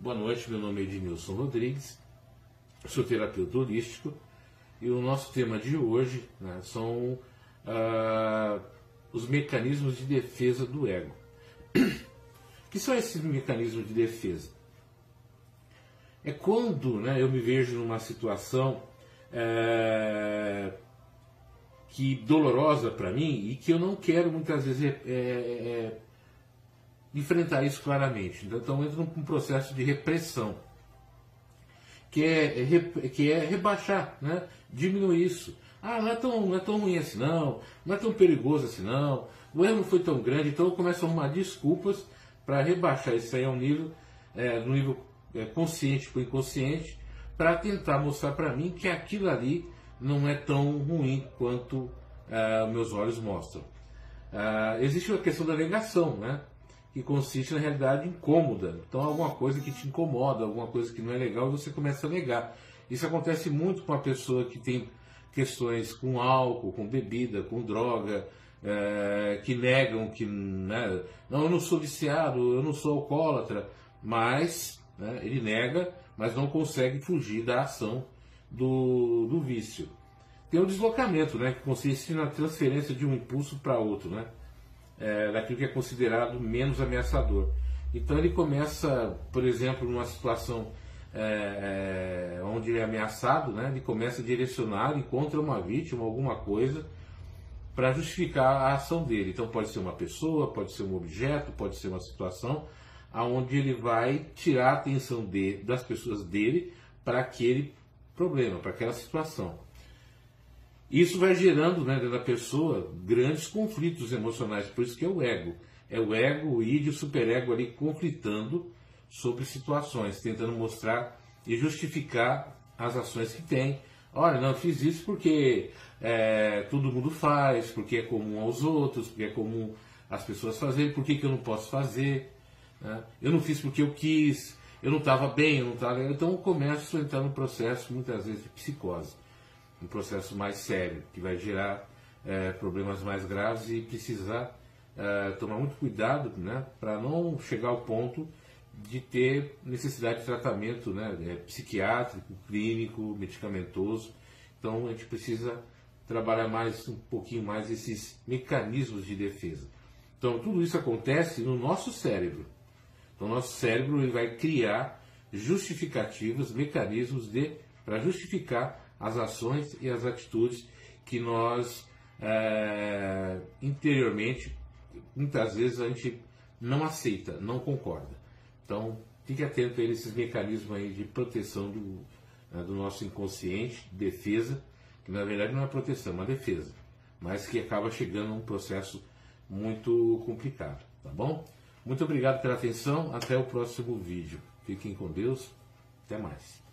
Boa noite, meu nome é Ednilson Rodrigues, sou terapeuta holístico e o nosso tema de hoje né, são ah, os mecanismos de defesa do ego. Que são esses mecanismos de defesa? É quando né, eu me vejo numa situação é, que dolorosa para mim e que eu não quero muitas vezes é, é enfrentar isso claramente. Então entra num processo de repressão, que é, que é rebaixar, né? diminuir isso. Ah, não é, tão, não é tão ruim assim não, não é tão perigoso assim não, o erro não foi tão grande, então eu começo a arrumar desculpas para rebaixar isso aí ao nível, é, no nível é, consciente para inconsciente, para tentar mostrar para mim que aquilo ali não é tão ruim quanto ah, meus olhos mostram. Ah, existe a questão da negação, né? Que consiste na realidade incômoda. Então, alguma coisa que te incomoda, alguma coisa que não é legal, você começa a negar. Isso acontece muito com a pessoa que tem questões com álcool, com bebida, com droga, é, que negam que né, não, eu não sou viciado, eu não sou alcoólatra, mas né, ele nega, mas não consegue fugir da ação do, do vício. Tem o deslocamento, né, que consiste na transferência de um impulso para outro, né? É, daquilo que é considerado menos ameaçador. Então ele começa, por exemplo, numa situação é, é, onde ele é ameaçado, né, ele começa a direcionar, encontra uma vítima, alguma coisa, para justificar a ação dele. Então pode ser uma pessoa, pode ser um objeto, pode ser uma situação, aonde ele vai tirar a atenção de, das pessoas dele para aquele problema, para aquela situação. Isso vai gerando né, da pessoa grandes conflitos emocionais, por isso que é o ego. É o ego, o id o superego ali conflitando sobre situações, tentando mostrar e justificar as ações que tem. Olha, não, fiz isso porque é, todo mundo faz, porque é comum aos outros, porque é comum as pessoas fazerem, por que, que eu não posso fazer? Né? Eu não fiz porque eu quis, eu não estava bem, eu não estava Então eu começo a entrar num processo, muitas vezes, de psicose um processo mais sério, que vai gerar é, problemas mais graves e precisar é, tomar muito cuidado né, para não chegar ao ponto de ter necessidade de tratamento né, é, psiquiátrico, clínico, medicamentoso. Então a gente precisa trabalhar mais um pouquinho mais esses mecanismos de defesa. Então tudo isso acontece no nosso cérebro. Então nosso cérebro ele vai criar justificativas, mecanismos de para justificar as ações e as atitudes que nós é, interiormente, muitas vezes a gente não aceita, não concorda. Então, fique atento a esses mecanismos aí de proteção do, né, do nosso inconsciente, defesa, que na verdade não é proteção, é uma defesa, mas que acaba chegando a um processo muito complicado, tá bom? Muito obrigado pela atenção, até o próximo vídeo. Fiquem com Deus, até mais.